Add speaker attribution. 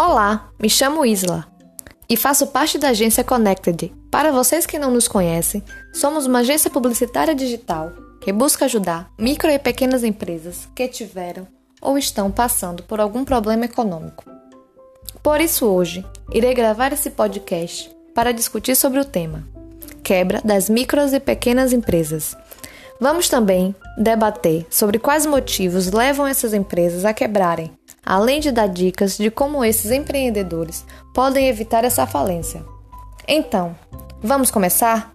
Speaker 1: Olá, me chamo Isla e faço parte da agência Connected. Para vocês que não nos conhecem, somos uma agência publicitária digital que busca ajudar micro e pequenas empresas que tiveram ou estão passando por algum problema econômico. Por isso, hoje, irei gravar esse podcast para discutir sobre o tema quebra das micros e pequenas empresas. Vamos também debater sobre quais motivos levam essas empresas a quebrarem além de dar dicas de como esses empreendedores podem evitar essa falência. Então, vamos começar?